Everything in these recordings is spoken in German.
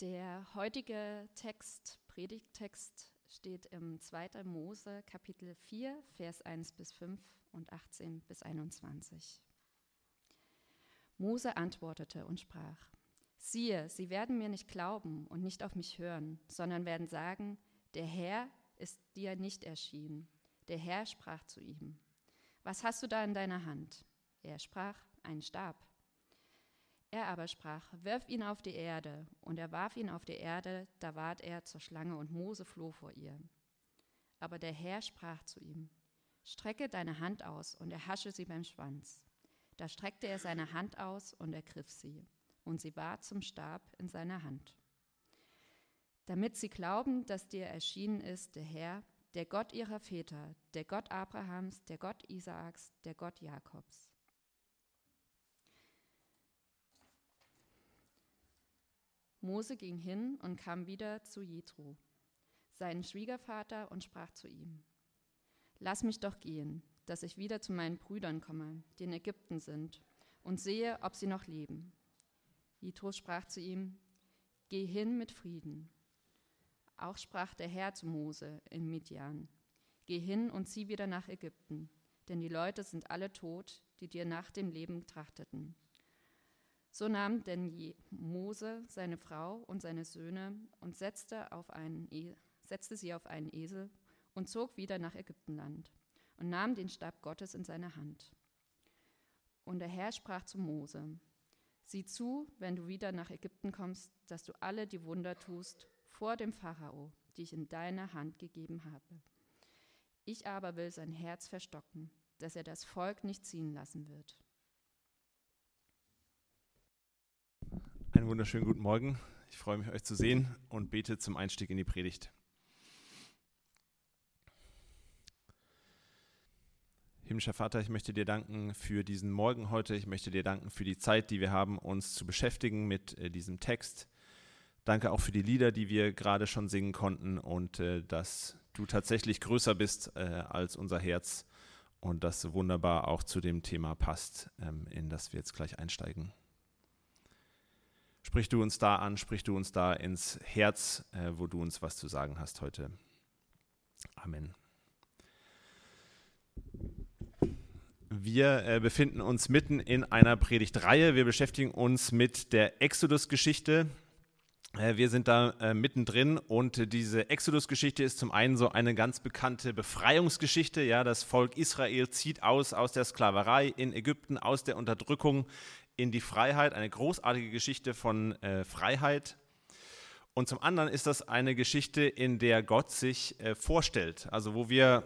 Der heutige Text, Predigttext, steht im 2. Mose Kapitel 4, Vers 1 bis 5 und 18 bis 21. Mose antwortete und sprach, siehe, sie werden mir nicht glauben und nicht auf mich hören, sondern werden sagen, der Herr ist dir nicht erschienen. Der Herr sprach zu ihm, was hast du da in deiner Hand? Er sprach, ein Stab. Er aber sprach, wirf ihn auf die Erde. Und er warf ihn auf die Erde, da ward er zur Schlange und Mose floh vor ihr. Aber der Herr sprach zu ihm, strecke deine Hand aus und erhasche sie beim Schwanz. Da streckte er seine Hand aus und ergriff sie, und sie war zum Stab in seiner Hand. Damit sie glauben, dass dir erschienen ist der Herr, der Gott ihrer Väter, der Gott Abrahams, der Gott Isaaks, der Gott Jakobs. Mose ging hin und kam wieder zu Jethro, seinen Schwiegervater, und sprach zu ihm: Lass mich doch gehen, dass ich wieder zu meinen Brüdern komme, die in Ägypten sind, und sehe, ob sie noch leben. Jethro sprach zu ihm: Geh hin mit Frieden. Auch sprach der Herr zu Mose in Midian: Geh hin und zieh wieder nach Ägypten, denn die Leute sind alle tot, die dir nach dem Leben trachteten. So nahm denn Mose seine Frau und seine Söhne und setzte, auf einen e setzte sie auf einen Esel und zog wieder nach Ägyptenland und nahm den Stab Gottes in seine Hand. Und der Herr sprach zu Mose, Sieh zu, wenn du wieder nach Ägypten kommst, dass du alle die Wunder tust vor dem Pharao, die ich in deine Hand gegeben habe. Ich aber will sein Herz verstocken, dass er das Volk nicht ziehen lassen wird. Einen wunderschönen guten Morgen. Ich freue mich, euch zu sehen und bete zum Einstieg in die Predigt. Himmlischer Vater, ich möchte dir danken für diesen Morgen heute. Ich möchte dir danken für die Zeit, die wir haben, uns zu beschäftigen mit äh, diesem Text. Danke auch für die Lieder, die wir gerade schon singen konnten und äh, dass du tatsächlich größer bist äh, als unser Herz und das wunderbar auch zu dem Thema passt, ähm, in das wir jetzt gleich einsteigen. Sprich du uns da an, sprich du uns da ins Herz, äh, wo du uns was zu sagen hast heute. Amen. Wir äh, befinden uns mitten in einer Predigtreihe. Wir beschäftigen uns mit der Exodus-Geschichte. Äh, wir sind da äh, mittendrin und diese Exodus-Geschichte ist zum einen so eine ganz bekannte Befreiungsgeschichte. Ja, das Volk Israel zieht aus aus der Sklaverei in Ägypten, aus der Unterdrückung in die Freiheit, eine großartige Geschichte von äh, Freiheit. Und zum anderen ist das eine Geschichte, in der Gott sich äh, vorstellt, also wo wir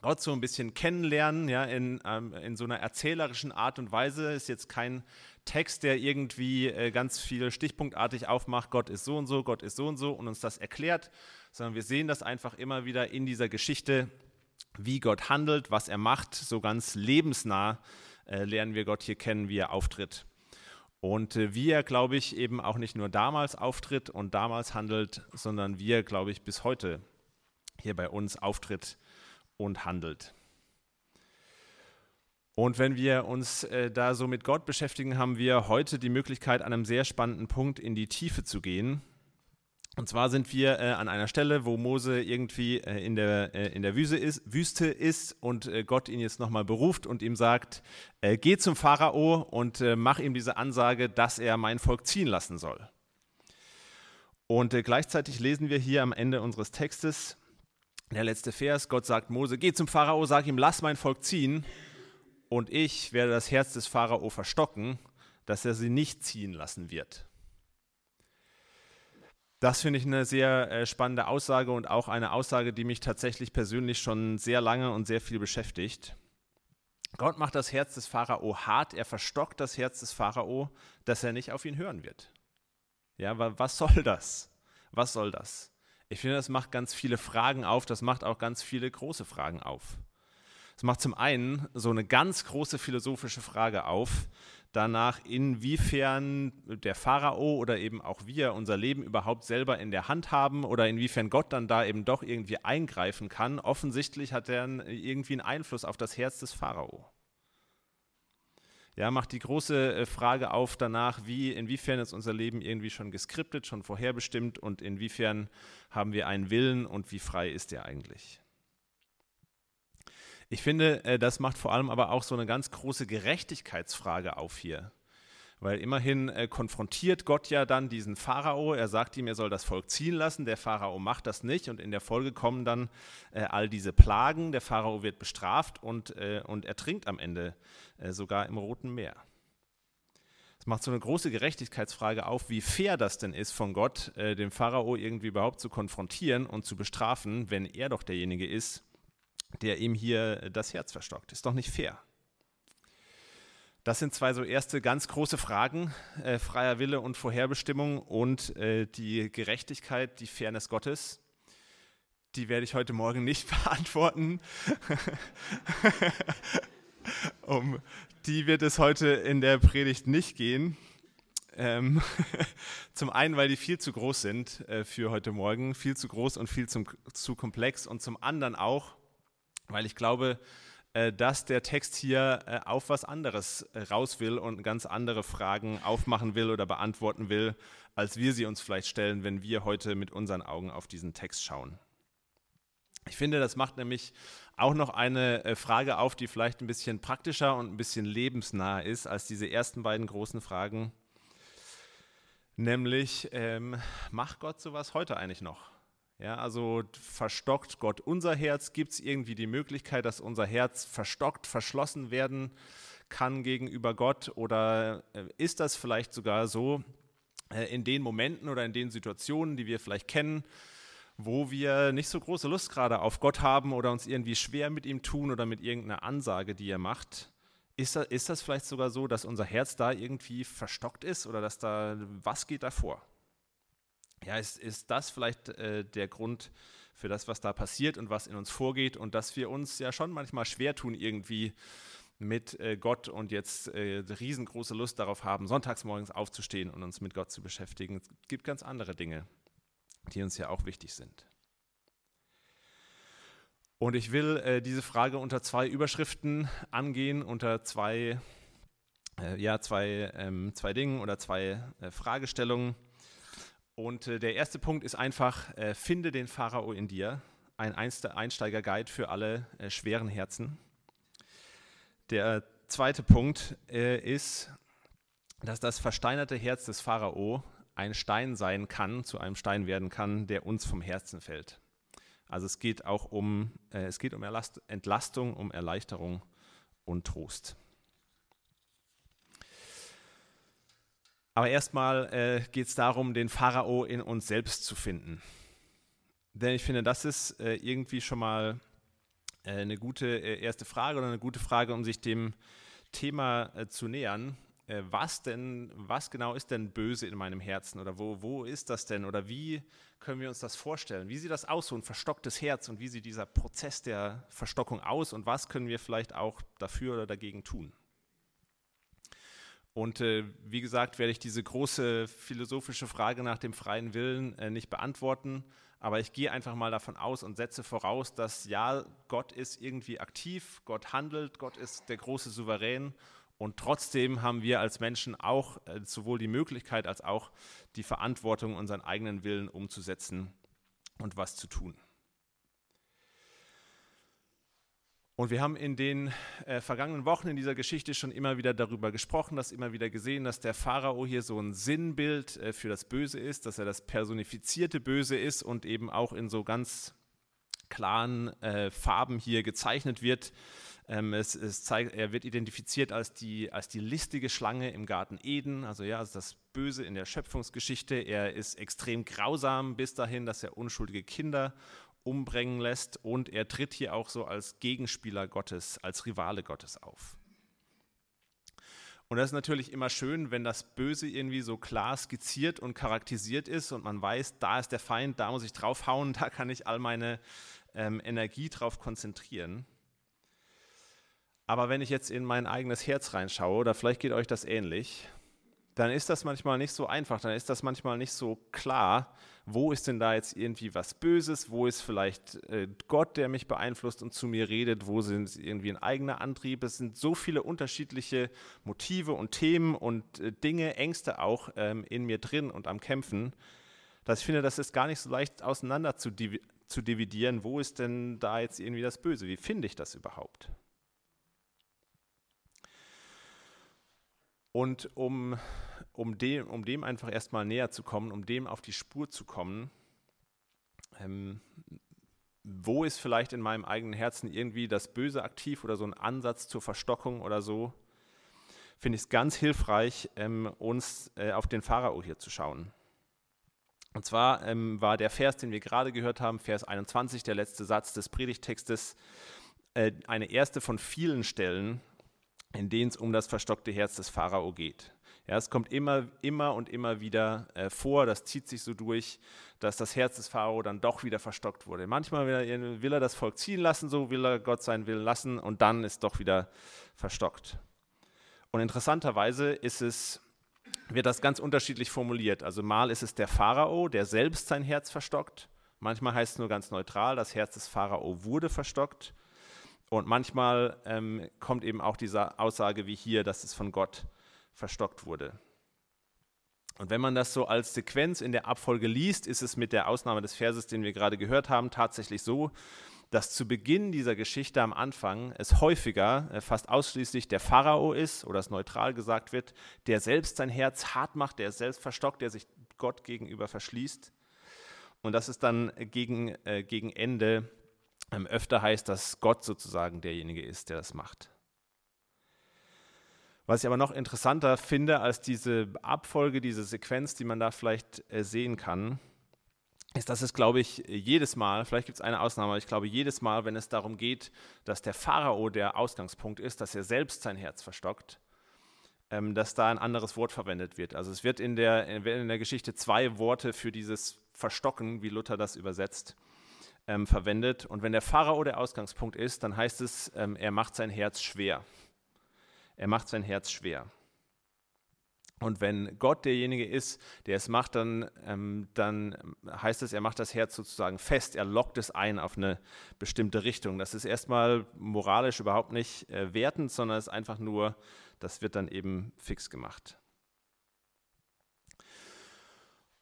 Gott so ein bisschen kennenlernen, ja, in, ähm, in so einer erzählerischen Art und Weise. Ist jetzt kein Text, der irgendwie äh, ganz viel stichpunktartig aufmacht, Gott ist so und so, Gott ist so und so und uns das erklärt, sondern wir sehen das einfach immer wieder in dieser Geschichte, wie Gott handelt, was er macht, so ganz lebensnah äh, lernen wir Gott hier kennen, wie er auftritt. Und äh, wie er, glaube ich, eben auch nicht nur damals auftritt und damals handelt, sondern wie er, glaube ich, bis heute hier bei uns auftritt und handelt. Und wenn wir uns äh, da so mit Gott beschäftigen, haben wir heute die Möglichkeit, an einem sehr spannenden Punkt in die Tiefe zu gehen. Und zwar sind wir äh, an einer Stelle, wo Mose irgendwie äh, in der, äh, in der Wüste ist, Wüste ist und äh, Gott ihn jetzt nochmal beruft und ihm sagt, äh, geh zum Pharao und äh, mach ihm diese Ansage, dass er mein Volk ziehen lassen soll. Und gleichzeitig lesen wir hier am Ende unseres Textes, der letzte Vers, Gott sagt Mose, geh zum Pharao, sag ihm, lass mein Volk ziehen und ich werde das Herz des Pharao verstocken, dass er sie nicht ziehen lassen wird. Das finde ich eine sehr äh, spannende Aussage und auch eine Aussage, die mich tatsächlich persönlich schon sehr lange und sehr viel beschäftigt. Gott macht das Herz des Pharao hart, er verstockt das Herz des Pharao, dass er nicht auf ihn hören wird. Ja, was soll das? Was soll das? Ich finde, das macht ganz viele Fragen auf, das macht auch ganz viele große Fragen auf. Es macht zum einen so eine ganz große philosophische Frage auf, danach, inwiefern der Pharao oder eben auch wir unser Leben überhaupt selber in der Hand haben oder inwiefern Gott dann da eben doch irgendwie eingreifen kann. Offensichtlich hat er irgendwie einen Einfluss auf das Herz des Pharao. Ja, macht die große äh, Frage auf danach, wie, inwiefern ist unser Leben irgendwie schon geskriptet, schon vorherbestimmt und inwiefern haben wir einen Willen und wie frei ist er eigentlich? Ich finde, äh, das macht vor allem aber auch so eine ganz große Gerechtigkeitsfrage auf hier. Weil immerhin äh, konfrontiert Gott ja dann diesen Pharao. Er sagt ihm, er soll das Volk ziehen lassen. Der Pharao macht das nicht. Und in der Folge kommen dann äh, all diese Plagen. Der Pharao wird bestraft und, und ertrinkt am Ende sogar im Roten Meer. Es macht so eine große Gerechtigkeitsfrage auf, wie fair das denn ist von Gott, den Pharao irgendwie überhaupt zu konfrontieren und zu bestrafen, wenn er doch derjenige ist, der ihm hier das Herz verstockt. Ist doch nicht fair. Das sind zwei so erste ganz große Fragen, äh, freier Wille und Vorherbestimmung und äh, die Gerechtigkeit, die Fairness Gottes. Die werde ich heute Morgen nicht beantworten. um die wird es heute in der Predigt nicht gehen. Ähm, zum einen, weil die viel zu groß sind äh, für heute Morgen, viel zu groß und viel zum, zu komplex und zum anderen auch, weil ich glaube, äh, dass der Text hier äh, auf was anderes äh, raus will und ganz andere Fragen aufmachen will oder beantworten will, als wir sie uns vielleicht stellen, wenn wir heute mit unseren Augen auf diesen Text schauen. Ich finde, das macht nämlich auch noch eine Frage auf, die vielleicht ein bisschen praktischer und ein bisschen lebensnah ist als diese ersten beiden großen Fragen. Nämlich, ähm, macht Gott sowas heute eigentlich noch? Ja, also verstockt Gott unser Herz? Gibt es irgendwie die Möglichkeit, dass unser Herz verstockt, verschlossen werden kann gegenüber Gott? Oder äh, ist das vielleicht sogar so äh, in den Momenten oder in den Situationen, die wir vielleicht kennen, wo wir nicht so große Lust gerade auf Gott haben oder uns irgendwie schwer mit ihm tun oder mit irgendeiner Ansage, die er macht? Ist das, ist das vielleicht sogar so, dass unser Herz da irgendwie verstockt ist oder dass da, was geht da vor? Ja, ist, ist das vielleicht äh, der Grund für das, was da passiert und was in uns vorgeht und dass wir uns ja schon manchmal schwer tun irgendwie mit äh, Gott und jetzt äh, riesengroße Lust darauf haben, sonntags morgens aufzustehen und uns mit Gott zu beschäftigen. Es gibt ganz andere Dinge, die uns ja auch wichtig sind. Und ich will äh, diese Frage unter zwei Überschriften angehen, unter zwei, äh, ja, zwei, ähm, zwei Dingen oder zwei äh, Fragestellungen. Und äh, der erste Punkt ist einfach, äh, finde den Pharao in dir, ein Einsteiger-Guide für alle äh, schweren Herzen. Der zweite Punkt äh, ist, dass das versteinerte Herz des Pharao ein Stein sein kann, zu einem Stein werden kann, der uns vom Herzen fällt. Also es geht auch um, äh, es geht um Entlastung, um Erleichterung und Trost. Aber erstmal äh, geht es darum, den Pharao in uns selbst zu finden. Denn ich finde, das ist äh, irgendwie schon mal äh, eine gute äh, erste Frage oder eine gute Frage, um sich dem Thema äh, zu nähern. Äh, was denn, was genau ist denn böse in meinem Herzen oder wo, wo ist das denn oder wie können wir uns das vorstellen? Wie sieht das aus, so ein verstocktes Herz und wie sieht dieser Prozess der Verstockung aus und was können wir vielleicht auch dafür oder dagegen tun? Und äh, wie gesagt, werde ich diese große philosophische Frage nach dem freien Willen äh, nicht beantworten, aber ich gehe einfach mal davon aus und setze voraus, dass ja, Gott ist irgendwie aktiv, Gott handelt, Gott ist der große Souverän und trotzdem haben wir als Menschen auch äh, sowohl die Möglichkeit als auch die Verantwortung, unseren eigenen Willen umzusetzen und was zu tun. Und wir haben in den äh, vergangenen Wochen in dieser Geschichte schon immer wieder darüber gesprochen, dass immer wieder gesehen, dass der Pharao hier so ein Sinnbild äh, für das Böse ist, dass er das personifizierte Böse ist und eben auch in so ganz klaren äh, Farben hier gezeichnet wird. Ähm, es, es zeigt, er wird identifiziert als die, als die listige Schlange im Garten Eden, also ja, also das Böse in der Schöpfungsgeschichte. Er ist extrem grausam bis dahin, dass er unschuldige Kinder umbringen lässt und er tritt hier auch so als Gegenspieler Gottes, als Rivale Gottes auf. Und das ist natürlich immer schön, wenn das Böse irgendwie so klar skizziert und charakterisiert ist und man weiß, da ist der Feind, da muss ich draufhauen, da kann ich all meine ähm, Energie drauf konzentrieren. Aber wenn ich jetzt in mein eigenes Herz reinschaue, oder vielleicht geht euch das ähnlich, dann ist das manchmal nicht so einfach, dann ist das manchmal nicht so klar, wo ist denn da jetzt irgendwie was Böses, wo ist vielleicht äh, Gott, der mich beeinflusst und zu mir redet, wo sind irgendwie ein eigener Antrieb. Es sind so viele unterschiedliche Motive und Themen und äh, Dinge, Ängste auch ähm, in mir drin und am Kämpfen, dass ich finde, das ist gar nicht so leicht auseinander zu, div zu dividieren, wo ist denn da jetzt irgendwie das Böse, wie finde ich das überhaupt? Und um, um, dem, um dem einfach erstmal näher zu kommen, um dem auf die Spur zu kommen, ähm, wo ist vielleicht in meinem eigenen Herzen irgendwie das Böse aktiv oder so ein Ansatz zur Verstockung oder so, finde ich es ganz hilfreich, ähm, uns äh, auf den Pharao hier zu schauen. Und zwar ähm, war der Vers, den wir gerade gehört haben, Vers 21, der letzte Satz des Predigtextes, äh, eine erste von vielen Stellen, in denen es um das verstockte Herz des Pharao geht. Ja, es kommt immer, immer und immer wieder äh, vor, das zieht sich so durch, dass das Herz des Pharao dann doch wieder verstockt wurde. Manchmal will er, will er das Volk ziehen lassen, so will er Gott sein Willen lassen und dann ist doch wieder verstockt. Und interessanterweise ist es, wird das ganz unterschiedlich formuliert. Also mal ist es der Pharao, der selbst sein Herz verstockt. Manchmal heißt es nur ganz neutral, das Herz des Pharao wurde verstockt. Und manchmal ähm, kommt eben auch diese Aussage wie hier, dass es von Gott verstockt wurde. Und wenn man das so als Sequenz in der Abfolge liest, ist es mit der Ausnahme des Verses, den wir gerade gehört haben, tatsächlich so, dass zu Beginn dieser Geschichte am Anfang es häufiger, äh, fast ausschließlich der Pharao ist, oder es neutral gesagt wird, der selbst sein Herz hart macht, der selbst verstockt, der sich Gott gegenüber verschließt. Und dass es dann gegen, äh, gegen Ende öfter heißt, dass Gott sozusagen derjenige ist, der das macht. Was ich aber noch interessanter finde als diese Abfolge, diese Sequenz, die man da vielleicht äh, sehen kann, ist, dass es, glaube ich, jedes Mal, vielleicht gibt es eine Ausnahme, aber ich glaube, jedes Mal, wenn es darum geht, dass der Pharao der Ausgangspunkt ist, dass er selbst sein Herz verstockt, ähm, dass da ein anderes Wort verwendet wird. Also es wird in der, in der Geschichte zwei Worte für dieses Verstocken, wie Luther das übersetzt ähm, verwendet. Und wenn der Pharao der Ausgangspunkt ist, dann heißt es, ähm, er macht sein Herz schwer. Er macht sein Herz schwer. Und wenn Gott derjenige ist, der es macht, dann, ähm, dann heißt es, er macht das Herz sozusagen fest, er lockt es ein auf eine bestimmte Richtung. Das ist erstmal moralisch überhaupt nicht äh, wertend, sondern es ist einfach nur, das wird dann eben fix gemacht.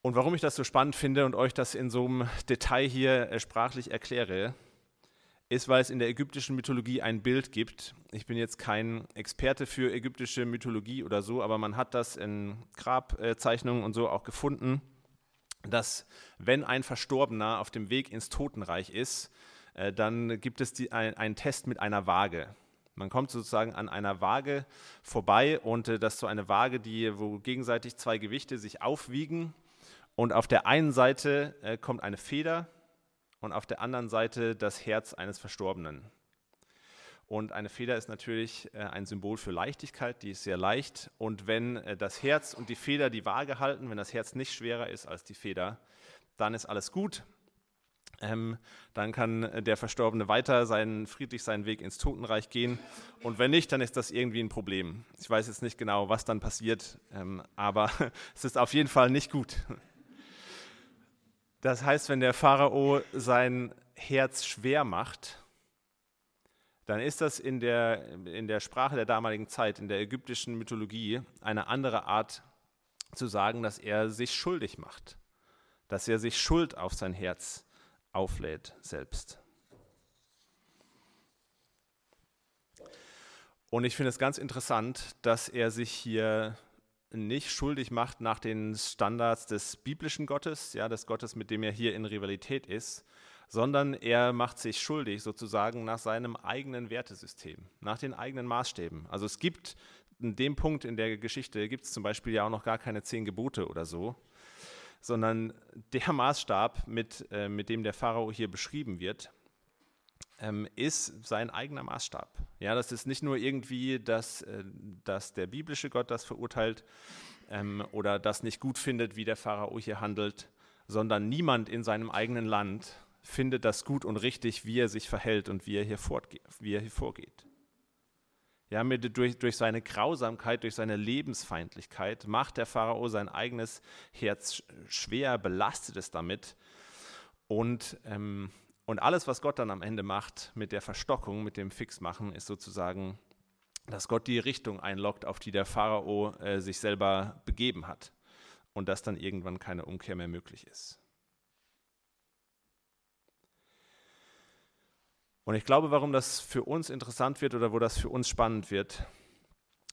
Und warum ich das so spannend finde und euch das in so einem Detail hier äh, sprachlich erkläre, ist, weil es in der ägyptischen Mythologie ein Bild gibt. Ich bin jetzt kein Experte für ägyptische Mythologie oder so, aber man hat das in Grabzeichnungen und so auch gefunden, dass wenn ein Verstorbener auf dem Weg ins Totenreich ist, äh, dann gibt es die, ein, einen Test mit einer Waage. Man kommt sozusagen an einer Waage vorbei und äh, das ist so eine Waage, die, wo gegenseitig zwei Gewichte sich aufwiegen und auf der einen Seite äh, kommt eine Feder und auf der anderen Seite das Herz eines Verstorbenen. Und eine Feder ist natürlich äh, ein Symbol für Leichtigkeit, die ist sehr leicht. Und wenn äh, das Herz und die Feder die Waage halten, wenn das Herz nicht schwerer ist als die Feder, dann ist alles gut. Ähm, dann kann äh, der Verstorbene weiter seinen, friedlich seinen Weg ins Totenreich gehen. Und wenn nicht, dann ist das irgendwie ein Problem. Ich weiß jetzt nicht genau, was dann passiert, ähm, aber es ist auf jeden Fall nicht gut. Das heißt, wenn der Pharao sein Herz schwer macht, dann ist das in der, in der Sprache der damaligen Zeit, in der ägyptischen Mythologie, eine andere Art zu sagen, dass er sich schuldig macht, dass er sich Schuld auf sein Herz auflädt selbst. Und ich finde es ganz interessant, dass er sich hier nicht schuldig macht nach den Standards des biblischen Gottes, ja, des Gottes, mit dem er hier in Rivalität ist, sondern er macht sich schuldig sozusagen nach seinem eigenen Wertesystem, nach den eigenen Maßstäben. Also es gibt in dem Punkt in der Geschichte, gibt es zum Beispiel ja auch noch gar keine zehn Gebote oder so, sondern der Maßstab, mit, äh, mit dem der Pharao hier beschrieben wird, ähm, ist sein eigener Maßstab. Ja, das ist nicht nur irgendwie, dass, äh, dass der biblische Gott das verurteilt ähm, oder das nicht gut findet, wie der Pharao hier handelt, sondern niemand in seinem eigenen Land findet das gut und richtig, wie er sich verhält und wie er hier, wie er hier vorgeht. Ja, mit, durch, durch seine Grausamkeit, durch seine Lebensfeindlichkeit macht der Pharao sein eigenes Herz schwer, belastet es damit. Und, ähm, und alles, was Gott dann am Ende macht mit der Verstockung, mit dem Fixmachen, ist sozusagen, dass Gott die Richtung einloggt, auf die der Pharao äh, sich selber begeben hat. Und dass dann irgendwann keine Umkehr mehr möglich ist. Und ich glaube, warum das für uns interessant wird oder wo das für uns spannend wird,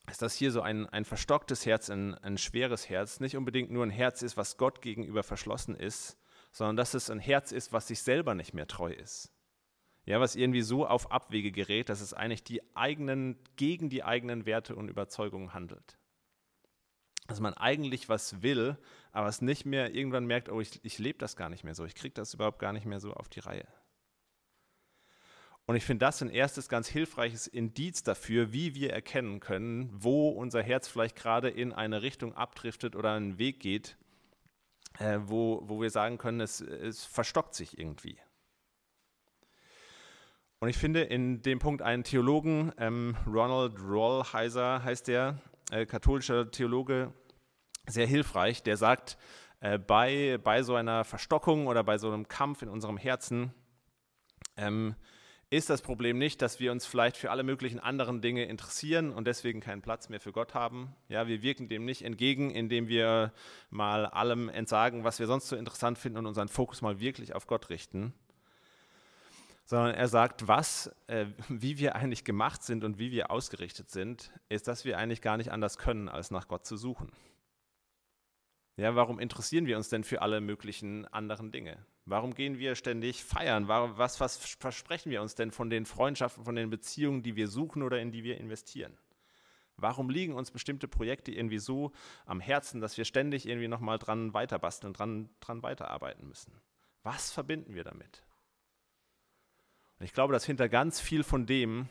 ist, dass hier so ein, ein verstocktes Herz, ein, ein schweres Herz, nicht unbedingt nur ein Herz ist, was Gott gegenüber verschlossen ist, sondern dass es ein Herz ist, was sich selber nicht mehr treu ist. Ja, was irgendwie so auf Abwege gerät, dass es eigentlich die eigenen, gegen die eigenen Werte und Überzeugungen handelt. Dass man eigentlich was will, aber es nicht mehr irgendwann merkt, oh, ich, ich lebe das gar nicht mehr so, ich kriege das überhaupt gar nicht mehr so auf die Reihe. Und ich finde das ein erstes ganz hilfreiches Indiz dafür, wie wir erkennen können, wo unser Herz vielleicht gerade in eine Richtung abdriftet oder einen Weg geht, äh, wo, wo wir sagen können, es, es verstockt sich irgendwie. Und ich finde in dem Punkt einen Theologen, ähm, Ronald Rollheiser heißt der, äh, katholischer Theologe, sehr hilfreich, der sagt, äh, bei, bei so einer Verstockung oder bei so einem Kampf in unserem Herzen, ähm, ist das Problem nicht, dass wir uns vielleicht für alle möglichen anderen Dinge interessieren und deswegen keinen Platz mehr für Gott haben. Ja, wir wirken dem nicht entgegen, indem wir mal allem entsagen, was wir sonst so interessant finden und unseren Fokus mal wirklich auf Gott richten. Sondern er sagt, was, äh, wie wir eigentlich gemacht sind und wie wir ausgerichtet sind, ist, dass wir eigentlich gar nicht anders können, als nach Gott zu suchen. Ja, warum interessieren wir uns denn für alle möglichen anderen Dinge? Warum gehen wir ständig feiern? Was, was versprechen wir uns denn von den Freundschaften, von den Beziehungen, die wir suchen oder in die wir investieren? Warum liegen uns bestimmte Projekte irgendwie so am Herzen, dass wir ständig irgendwie nochmal dran weiterbasteln, dran, dran weiterarbeiten müssen? Was verbinden wir damit? Und ich glaube, dass hinter ganz viel von dem,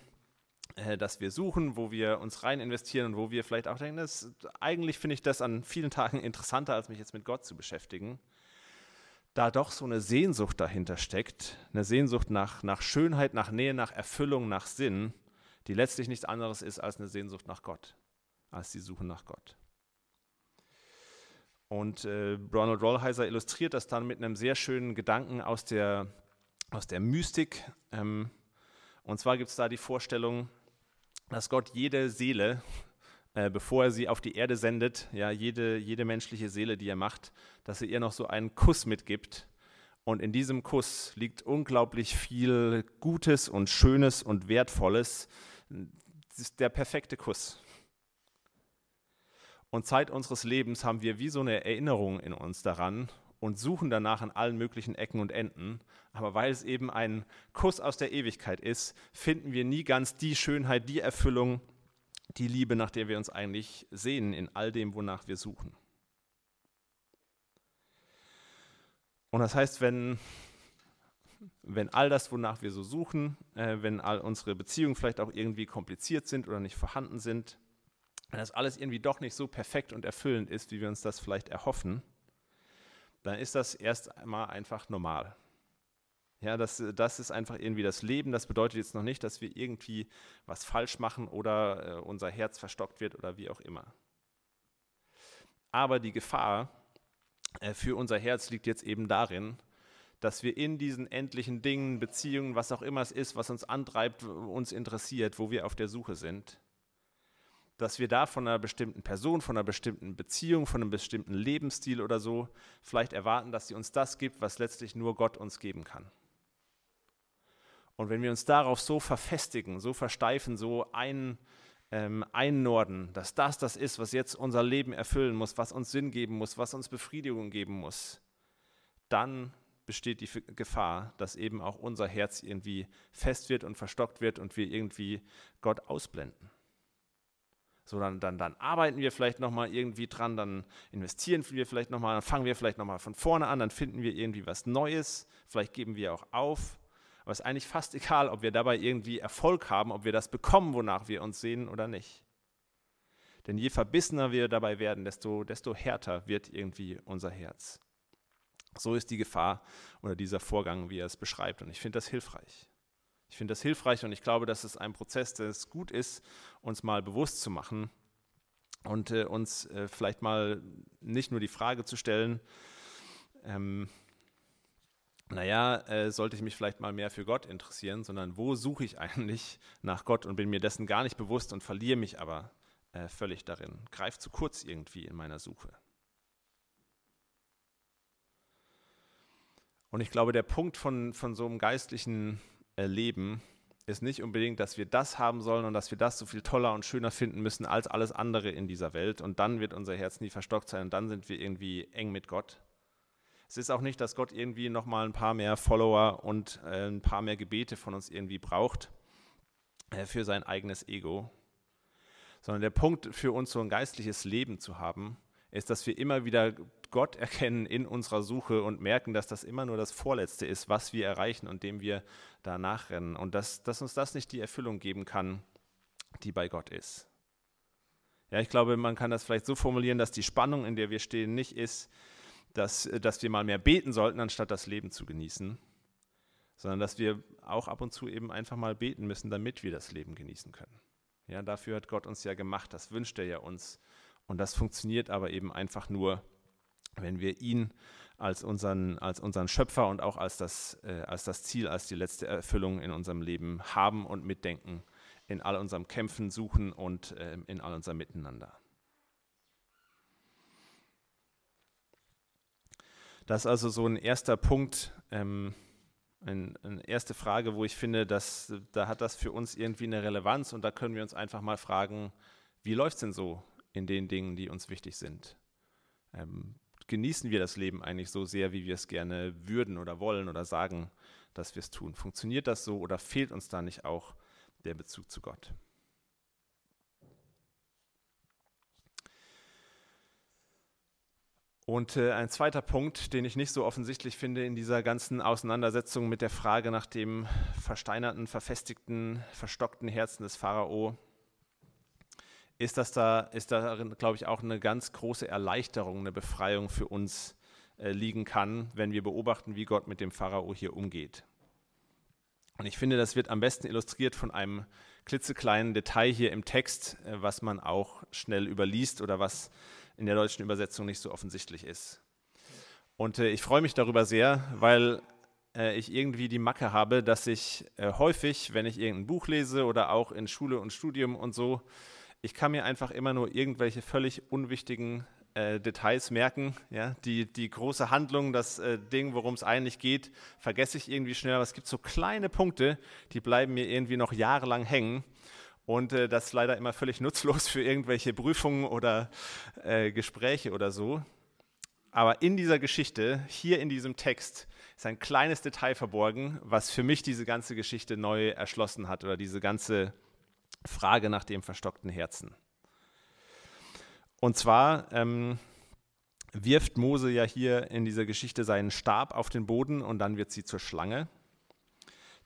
äh, das wir suchen, wo wir uns rein investieren und wo wir vielleicht auch denken, das, eigentlich finde ich das an vielen Tagen interessanter, als mich jetzt mit Gott zu beschäftigen, da doch so eine Sehnsucht dahinter steckt, eine Sehnsucht nach, nach Schönheit, nach Nähe, nach Erfüllung, nach Sinn, die letztlich nichts anderes ist als eine Sehnsucht nach Gott, als die Suche nach Gott. Und äh, Ronald Rollheiser illustriert das dann mit einem sehr schönen Gedanken aus der, aus der Mystik. Ähm, und zwar gibt es da die Vorstellung, dass Gott jede Seele, äh, bevor er sie auf die Erde sendet, ja, jede, jede menschliche Seele, die er macht, dass er ihr noch so einen Kuss mitgibt. Und in diesem Kuss liegt unglaublich viel Gutes und Schönes und Wertvolles. Das ist der perfekte Kuss. Und Zeit unseres Lebens haben wir wie so eine Erinnerung in uns daran und suchen danach an allen möglichen Ecken und Enden. Aber weil es eben ein Kuss aus der Ewigkeit ist, finden wir nie ganz die Schönheit, die Erfüllung, die Liebe, nach der wir uns eigentlich sehen, in all dem, wonach wir suchen. Und das heißt, wenn, wenn all das, wonach wir so suchen, äh, wenn all unsere Beziehungen vielleicht auch irgendwie kompliziert sind oder nicht vorhanden sind, wenn das alles irgendwie doch nicht so perfekt und erfüllend ist, wie wir uns das vielleicht erhoffen, dann ist das erst einmal einfach normal. Ja, das, das ist einfach irgendwie das Leben. Das bedeutet jetzt noch nicht, dass wir irgendwie was falsch machen oder äh, unser Herz verstockt wird oder wie auch immer. Aber die Gefahr äh, für unser Herz liegt jetzt eben darin, dass wir in diesen endlichen Dingen, Beziehungen, was auch immer es ist, was uns antreibt, uns interessiert, wo wir auf der Suche sind, dass wir da von einer bestimmten Person, von einer bestimmten Beziehung, von einem bestimmten Lebensstil oder so vielleicht erwarten, dass sie uns das gibt, was letztlich nur Gott uns geben kann. Und wenn wir uns darauf so verfestigen, so versteifen, so ein, ähm, einnorden, dass das das ist, was jetzt unser Leben erfüllen muss, was uns Sinn geben muss, was uns Befriedigung geben muss, dann besteht die Gefahr, dass eben auch unser Herz irgendwie fest wird und verstockt wird und wir irgendwie Gott ausblenden. So, dann, dann, dann arbeiten wir vielleicht nochmal irgendwie dran, dann investieren wir vielleicht nochmal, dann fangen wir vielleicht nochmal von vorne an, dann finden wir irgendwie was Neues, vielleicht geben wir auch auf. Aber es ist eigentlich fast egal, ob wir dabei irgendwie Erfolg haben, ob wir das bekommen, wonach wir uns sehnen oder nicht. Denn je verbissener wir dabei werden, desto, desto härter wird irgendwie unser Herz. So ist die Gefahr oder dieser Vorgang, wie er es beschreibt. Und ich finde das hilfreich. Ich finde das hilfreich und ich glaube, dass es ein Prozess, der es gut ist, uns mal bewusst zu machen und äh, uns äh, vielleicht mal nicht nur die Frage zu stellen, ähm, naja, äh, sollte ich mich vielleicht mal mehr für Gott interessieren, sondern wo suche ich eigentlich nach Gott und bin mir dessen gar nicht bewusst und verliere mich aber äh, völlig darin, greife zu kurz irgendwie in meiner Suche. Und ich glaube, der Punkt von, von so einem geistlichen äh, Leben ist nicht unbedingt, dass wir das haben sollen und dass wir das so viel toller und schöner finden müssen als alles andere in dieser Welt. Und dann wird unser Herz nie verstockt sein und dann sind wir irgendwie eng mit Gott. Es ist auch nicht, dass Gott irgendwie nochmal ein paar mehr Follower und äh, ein paar mehr Gebete von uns irgendwie braucht äh, für sein eigenes Ego, sondern der Punkt für uns, so ein geistliches Leben zu haben, ist, dass wir immer wieder Gott erkennen in unserer Suche und merken, dass das immer nur das Vorletzte ist, was wir erreichen und dem wir danach rennen. Und dass, dass uns das nicht die Erfüllung geben kann, die bei Gott ist. Ja, ich glaube, man kann das vielleicht so formulieren, dass die Spannung, in der wir stehen, nicht ist, dass, dass wir mal mehr beten sollten, anstatt das Leben zu genießen, sondern dass wir auch ab und zu eben einfach mal beten müssen, damit wir das Leben genießen können. Ja, dafür hat Gott uns ja gemacht, das wünscht er ja uns. Und das funktioniert aber eben einfach nur, wenn wir ihn als unseren, als unseren Schöpfer und auch als das, äh, als das Ziel, als die letzte Erfüllung in unserem Leben haben und mitdenken, in all unserem Kämpfen, Suchen und äh, in all unserem Miteinander. Das ist also so ein erster Punkt, ähm, ein, eine erste Frage, wo ich finde, dass da hat das für uns irgendwie eine Relevanz und da können wir uns einfach mal fragen, wie läuft es denn so in den Dingen, die uns wichtig sind? Ähm, genießen wir das Leben eigentlich so sehr, wie wir es gerne würden oder wollen oder sagen, dass wir es tun? Funktioniert das so oder fehlt uns da nicht auch der Bezug zu Gott? Und äh, ein zweiter Punkt, den ich nicht so offensichtlich finde in dieser ganzen Auseinandersetzung mit der Frage nach dem versteinerten, verfestigten, verstockten Herzen des Pharao, ist, dass da, ist darin, glaube ich, auch eine ganz große Erleichterung, eine Befreiung für uns äh, liegen kann, wenn wir beobachten, wie Gott mit dem Pharao hier umgeht. Und ich finde, das wird am besten illustriert von einem klitzekleinen Detail hier im Text, äh, was man auch schnell überliest oder was in der deutschen Übersetzung nicht so offensichtlich ist. Und äh, ich freue mich darüber sehr, weil ich irgendwie die Macke habe, dass ich häufig, wenn ich irgendein Buch lese oder auch in Schule und Studium und so, ich kann mir einfach immer nur irgendwelche völlig unwichtigen äh, Details merken. Ja? Die, die große Handlung, das äh, Ding, worum es eigentlich geht, vergesse ich irgendwie schnell. Aber es gibt so kleine Punkte, die bleiben mir irgendwie noch jahrelang hängen. Und äh, das ist leider immer völlig nutzlos für irgendwelche Prüfungen oder äh, Gespräche oder so. Aber in dieser Geschichte, hier in diesem Text, ist ein kleines Detail verborgen, was für mich diese ganze Geschichte neu erschlossen hat oder diese ganze Frage nach dem verstockten Herzen. Und zwar ähm, wirft Mose ja hier in dieser Geschichte seinen Stab auf den Boden und dann wird sie zur Schlange.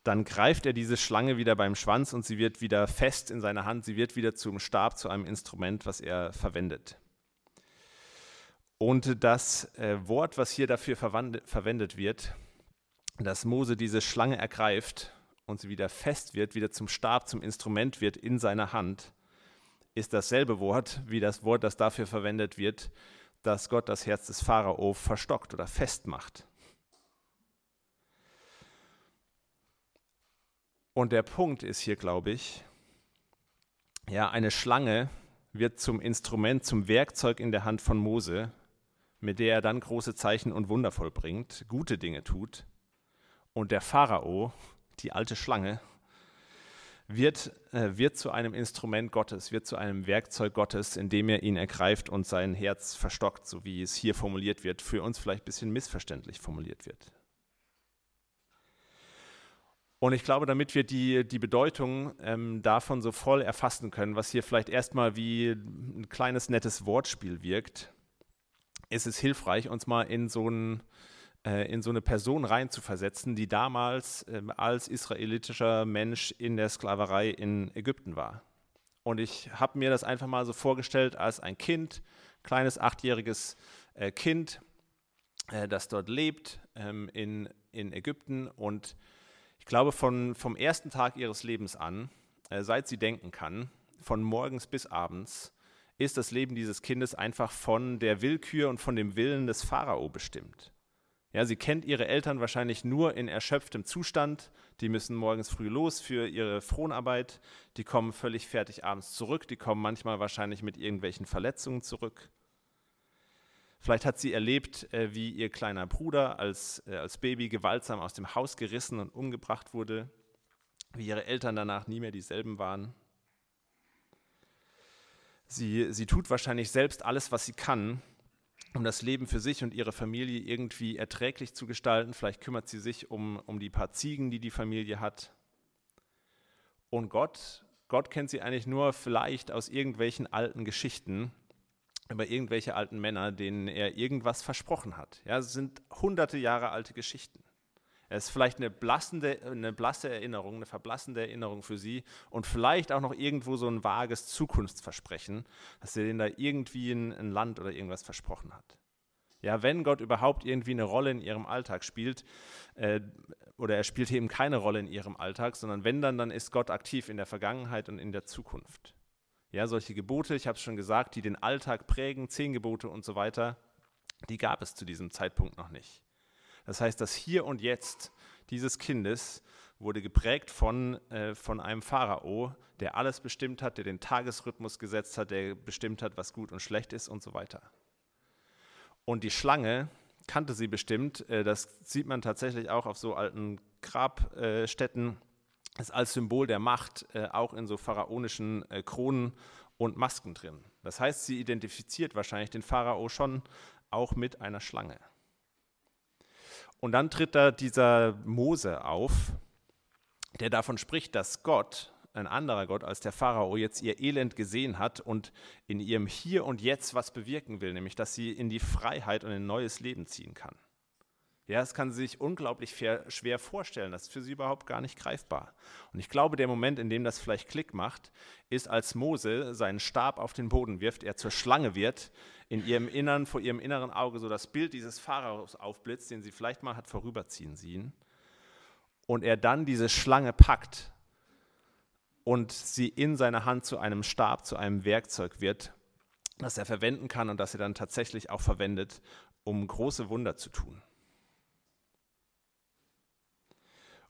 Dann greift er diese Schlange wieder beim Schwanz und sie wird wieder fest in seiner Hand, sie wird wieder zum Stab, zu einem Instrument, was er verwendet. Und das äh, Wort, was hier dafür verwendet wird, dass Mose diese Schlange ergreift und sie wieder fest wird, wieder zum Stab, zum Instrument wird in seiner Hand, ist dasselbe Wort wie das Wort, das dafür verwendet wird, dass Gott das Herz des Pharao verstockt oder festmacht. Und der Punkt ist hier, glaube ich, ja, eine Schlange wird zum Instrument, zum Werkzeug in der Hand von Mose, mit der er dann große Zeichen und Wunder vollbringt, gute Dinge tut. Und der Pharao die alte Schlange, wird, äh, wird zu einem Instrument Gottes, wird zu einem Werkzeug Gottes, indem er ihn ergreift und sein Herz verstockt, so wie es hier formuliert wird, für uns vielleicht ein bisschen missverständlich formuliert wird. Und ich glaube, damit wir die, die Bedeutung ähm, davon so voll erfassen können, was hier vielleicht erstmal wie ein kleines nettes Wortspiel wirkt, ist es hilfreich, uns mal in so ein äh, in so eine Person reinzuversetzen, die damals äh, als israelitischer Mensch in der Sklaverei in Ägypten war. Und ich habe mir das einfach mal so vorgestellt als ein Kind, kleines achtjähriges äh, Kind, äh, das dort lebt ähm, in, in Ägypten. Und Ich glaube, von, vom ersten Tag ihres Lebens an, äh, seit sie denken kann, von morgens bis abends, ist das Leben dieses Kindes einfach von der Willkür und von dem Willen des Pharao bestimmt. Ja, sie kennt ihre Eltern wahrscheinlich nur in erschöpftem Zustand. Die müssen morgens früh los für ihre Fronarbeit. Die kommen völlig fertig abends zurück. Die kommen manchmal wahrscheinlich mit irgendwelchen Verletzungen zurück. Vielleicht hat sie erlebt, äh, wie ihr kleiner Bruder als, äh, als Baby gewaltsam aus dem Haus gerissen und umgebracht wurde, wie ihre Eltern danach nie mehr dieselben waren. Sie, sie tut wahrscheinlich selbst alles, was sie kann, um das Leben für sich und ihre Familie irgendwie erträglich zu gestalten. Vielleicht kümmert sie sich um, um die paar Ziegen, die die Familie hat. Und Gott, Gott kennt sie eigentlich nur vielleicht aus irgendwelchen alten Geschichten über irgendwelche alten Männer, denen er irgendwas versprochen hat. Ja, es sind hunderte Jahre alte Geschichten. Es ist vielleicht eine, blassende, eine blasse Erinnerung, eine verblassende Erinnerung für sie und vielleicht auch noch irgendwo so ein vages Zukunftsversprechen, dass er denen da irgendwie ein, ein Land oder irgendwas versprochen hat. Ja, wenn Gott überhaupt irgendwie eine Rolle in ihrem Alltag spielt, äh, oder er spielt eben keine Rolle in ihrem Alltag, sondern wenn dann, dann ist Gott aktiv in der Vergangenheit und in der Zukunft. Ja, solche Gebote, ich habe es schon gesagt, die den Alltag prägen, zehn Gebote und so weiter, die gab es zu diesem Zeitpunkt noch nicht. Das heißt, das Hier und Jetzt dieses Kindes wurde geprägt von, äh, von einem Pharao, der alles bestimmt hat, der den Tagesrhythmus gesetzt hat, der bestimmt hat, was gut und schlecht ist und so weiter. Und die Schlange kannte sie bestimmt, äh, das sieht man tatsächlich auch auf so alten Grabstätten, ist als Symbol der Macht äh, auch in so pharaonischen äh, Kronen und Masken drin. Das heißt, sie identifiziert wahrscheinlich den Pharao schon auch mit einer Schlange. Und dann tritt da dieser Mose auf, der davon spricht, dass Gott, ein anderer Gott als der Pharao, jetzt ihr Elend gesehen hat und in ihrem Hier und Jetzt was bewirken will, nämlich dass sie in die Freiheit und ein neues Leben ziehen kann. Ja, das kann sie sich unglaublich schwer vorstellen. Das ist für sie überhaupt gar nicht greifbar. Und ich glaube, der Moment, in dem das vielleicht Klick macht, ist, als Mose seinen Stab auf den Boden wirft, er zur Schlange wird, in ihrem Innern, vor ihrem inneren Auge so das Bild dieses Pharaos aufblitzt, den sie vielleicht mal hat vorüberziehen sehen. Und er dann diese Schlange packt und sie in seiner Hand zu einem Stab, zu einem Werkzeug wird, das er verwenden kann und das er dann tatsächlich auch verwendet, um große Wunder zu tun.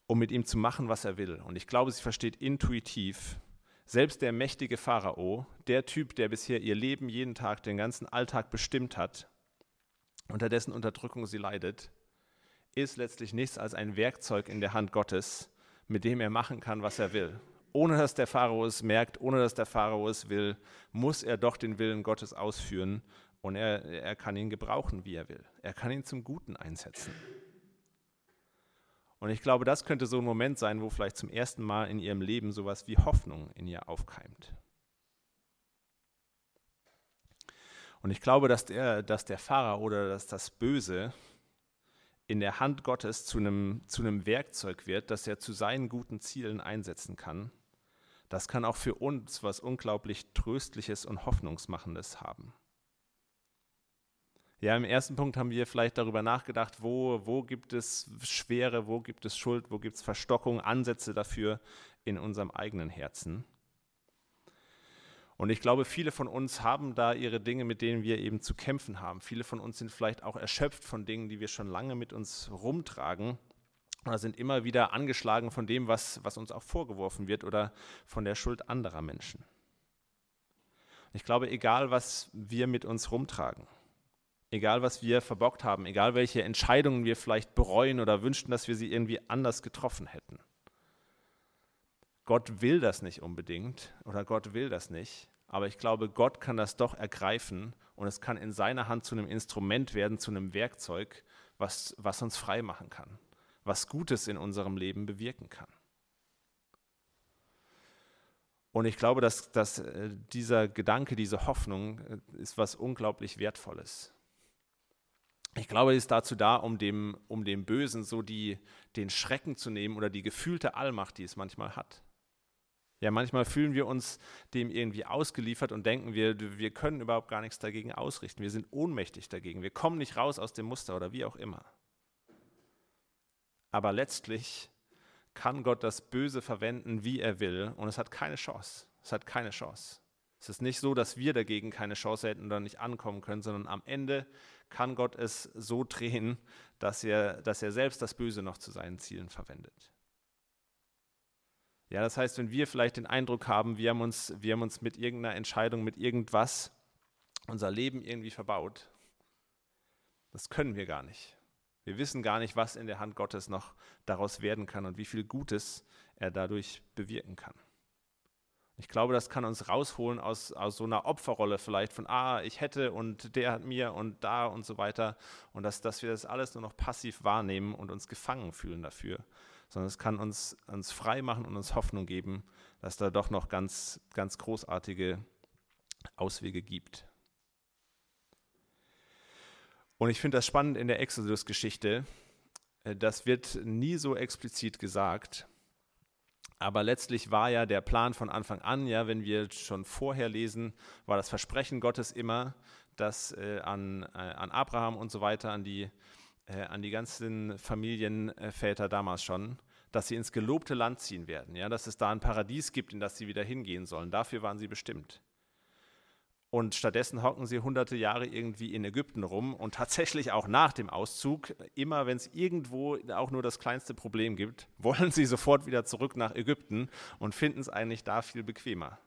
um mit ihm zu machen, was er will. Und ich glaube, sie versteht intuitiv, selbst der mächtige Pharao, der Typ, der bisher ihr Leben jeden Tag, den ganzen Alltag bestimmt hat, unter dessen Unterdrückung sie leidet, ist letztlich nichts als ein Werkzeug in der Hand Gottes, mit dem er machen kann, was er will. Ohne dass der Pharao es merkt, ohne dass der Pharao es will, muss er doch den Willen Gottes ausführen und er, er kann ihn gebrauchen, wie er will. Er kann ihn zum Guten einsetzen. Und ich glaube, das könnte so ein Moment sein, wo vielleicht zum ersten Mal in ihrem Leben sowas wie Hoffnung in ihr aufkeimt. Und ich glaube, dass der, dass der Pfarrer oder dass das Böse in der Hand Gottes zu einem, zu einem Werkzeug wird, das er zu seinen guten Zielen einsetzen kann. Das kann auch für uns was unglaublich Tröstliches und Hoffnungsmachendes haben. Ja, im ersten Punkt haben wir vielleicht darüber nachgedacht, wo, wo gibt es Schwere, wo gibt es Schuld, wo gibt es Verstockung, Ansätze dafür in unserem eigenen Herzen. Und ich glaube, viele von uns haben da ihre Dinge, mit denen wir eben zu kämpfen haben. Viele von uns sind vielleicht auch erschöpft von Dingen, die wir schon lange mit uns rumtragen oder sind immer wieder angeschlagen von dem, was, was uns auch vorgeworfen wird oder von der Schuld anderer Menschen. Ich glaube, egal was wir mit uns rumtragen, egal was wir verbockt haben, egal welche Entscheidungen wir vielleicht bereuen oder wünschten, dass wir sie irgendwie anders getroffen hätten. Gott will das nicht unbedingt oder Gott will das nicht, aber ich glaube, Gott kann das doch ergreifen und es kann in seiner Hand zu einem Instrument werden, zu einem Werkzeug, was, was uns frei machen kann, was Gutes in unserem Leben bewirken kann. Und ich glaube, dass, dass äh, dieser Gedanke, diese Hoffnung äh, ist was unglaublich Wertvolles. Ich glaube, ist dazu da, um dem, um dem Bösen so die, den Schrecken zu nehmen oder die gefühlte Allmacht, die es manchmal hat. Ja, manchmal fühlen wir uns dem irgendwie ausgeliefert und denken, wir, wir können überhaupt gar nichts dagegen ausrichten. Wir sind ohnmächtig dagegen. Wir kommen nicht raus aus dem Muster oder wie auch immer. Aber letztlich kann Gott das Böse verwenden, wie er will, und es hat keine Chance. Es hat keine Chance. Es ist nicht so, dass wir dagegen keine Chance hätten oder nicht ankommen können, sondern am Ende kann Gott es so drehen, dass er, dass er selbst das Böse noch zu seinen Zielen verwendet. Ja, das heißt, wenn wir vielleicht den Eindruck haben, wir haben uns, wir haben uns mit irgendeiner Entscheidung, mit irgendwas unser Leben irgendwie verbaut, das können wir gar nicht. Wir wissen gar nicht, was in der Hand Gottes noch daraus werden kann und wie viel Gutes er dadurch bewirken kann. Ich glaube, das kann uns rausholen aus, aus so einer Opferrolle vielleicht von, ah, ich hätte und der hat mir und da und so weiter. Und dass, dass wir das alles nur noch passiv wahrnehmen und uns gefangen fühlen dafür. Sondern es kann uns, uns frei machen und uns Hoffnung geben, dass da doch noch ganz, ganz großartige Auswege gibt. Und ich finde das spannend in der Exodus-Geschichte. Äh, das wird nie so explizit gesagt. Aber letztlich war ja der Plan von Anfang an, ja, wenn wir schon vorher lesen, war das Versprechen Gottes immer, dass äh, an, äh, an Abraham und so weiter, an die, äh, an die ganzen Familienväter damals schon, dass sie ins gelobte Land ziehen werden, ja, dass es da ein Paradies gibt, in das sie wieder hingehen sollen. Dafür waren sie bestimmt. Und stattdessen hocken sie hunderte Jahre irgendwie in Ägypten rum und tatsächlich auch nach dem Auszug, immer wenn es irgendwo auch nur das kleinste Problem gibt, wollen sie sofort wieder zurück nach Ägypten und finden es eigentlich da viel bequemer.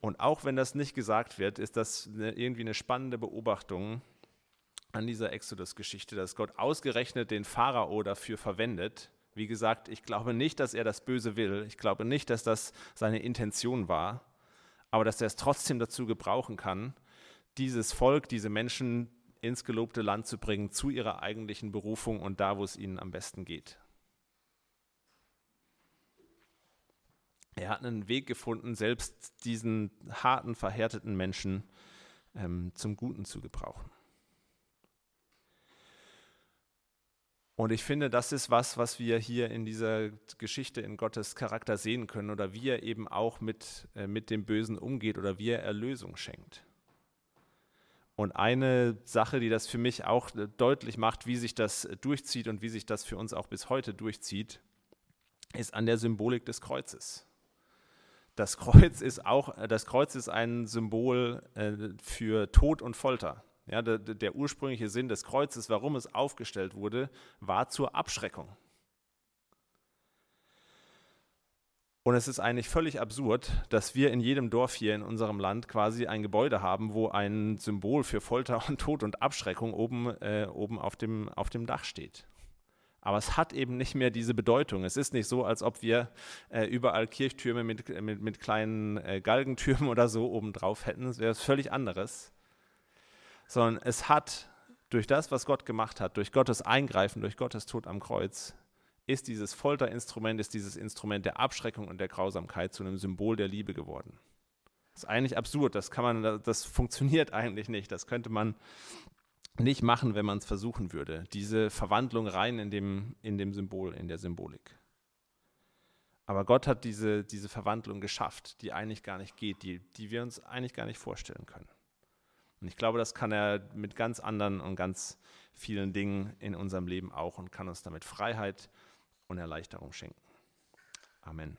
Und auch wenn das nicht gesagt wird, ist das eine, irgendwie eine spannende Beobachtung an dieser Exodus-Geschichte, dass Gott ausgerechnet den Pharao dafür verwendet. Wie gesagt, ich glaube nicht, dass er das Böse will. Ich glaube nicht, dass das seine Intention war aber dass er es trotzdem dazu gebrauchen kann, dieses Volk, diese Menschen ins gelobte Land zu bringen, zu ihrer eigentlichen Berufung und da, wo es ihnen am besten geht. Er hat einen Weg gefunden, selbst diesen harten, verhärteten Menschen ähm, zum Guten zu gebrauchen. Und ich finde, das ist was, was wir hier in dieser Geschichte in Gottes Charakter sehen können oder wie er eben auch mit, äh, mit dem Bösen umgeht oder wie er Erlösung schenkt. Und eine Sache, die das für mich auch äh, deutlich macht, wie sich das durchzieht und wie sich das für uns auch bis heute durchzieht, ist an der Symbolik des Kreuzes. Das Kreuz ist auch, äh, das Kreuz ist ein Symbol äh, für Tod und Folter. Ja, der, der ursprüngliche Sinn des Kreuzes, warum es aufgestellt wurde, war zur Abschreckung. Und es ist eigentlich völlig absurd, dass wir in jedem Dorf hier in unserem Land quasi ein Gebäude haben, wo ein Symbol für Folter und Tod und Abschreckung oben, äh, oben auf, dem, auf dem Dach steht. Aber es hat eben nicht mehr diese Bedeutung. Es ist nicht so, als ob wir äh, überall Kirchtürme mit, mit, mit kleinen äh, Galgentürmen oder so oben drauf hätten. Es wäre völlig anderes sondern es hat durch das, was Gott gemacht hat, durch Gottes Eingreifen, durch Gottes Tod am Kreuz, ist dieses Folterinstrument, ist dieses Instrument der Abschreckung und der Grausamkeit zu einem Symbol der Liebe geworden. Das ist eigentlich absurd, das kann man, das funktioniert eigentlich nicht. Das könnte man nicht machen, wenn man es versuchen würde. Diese Verwandlung rein in dem, in dem Symbol, in der Symbolik. Aber Gott hat diese, diese Verwandlung geschafft, die eigentlich gar nicht geht, die, die wir uns eigentlich gar nicht vorstellen können. Und ich glaube, das kann er mit ganz anderen und ganz vielen Dingen in unserem Leben auch und kann uns damit Freiheit und Erleichterung schenken. Amen.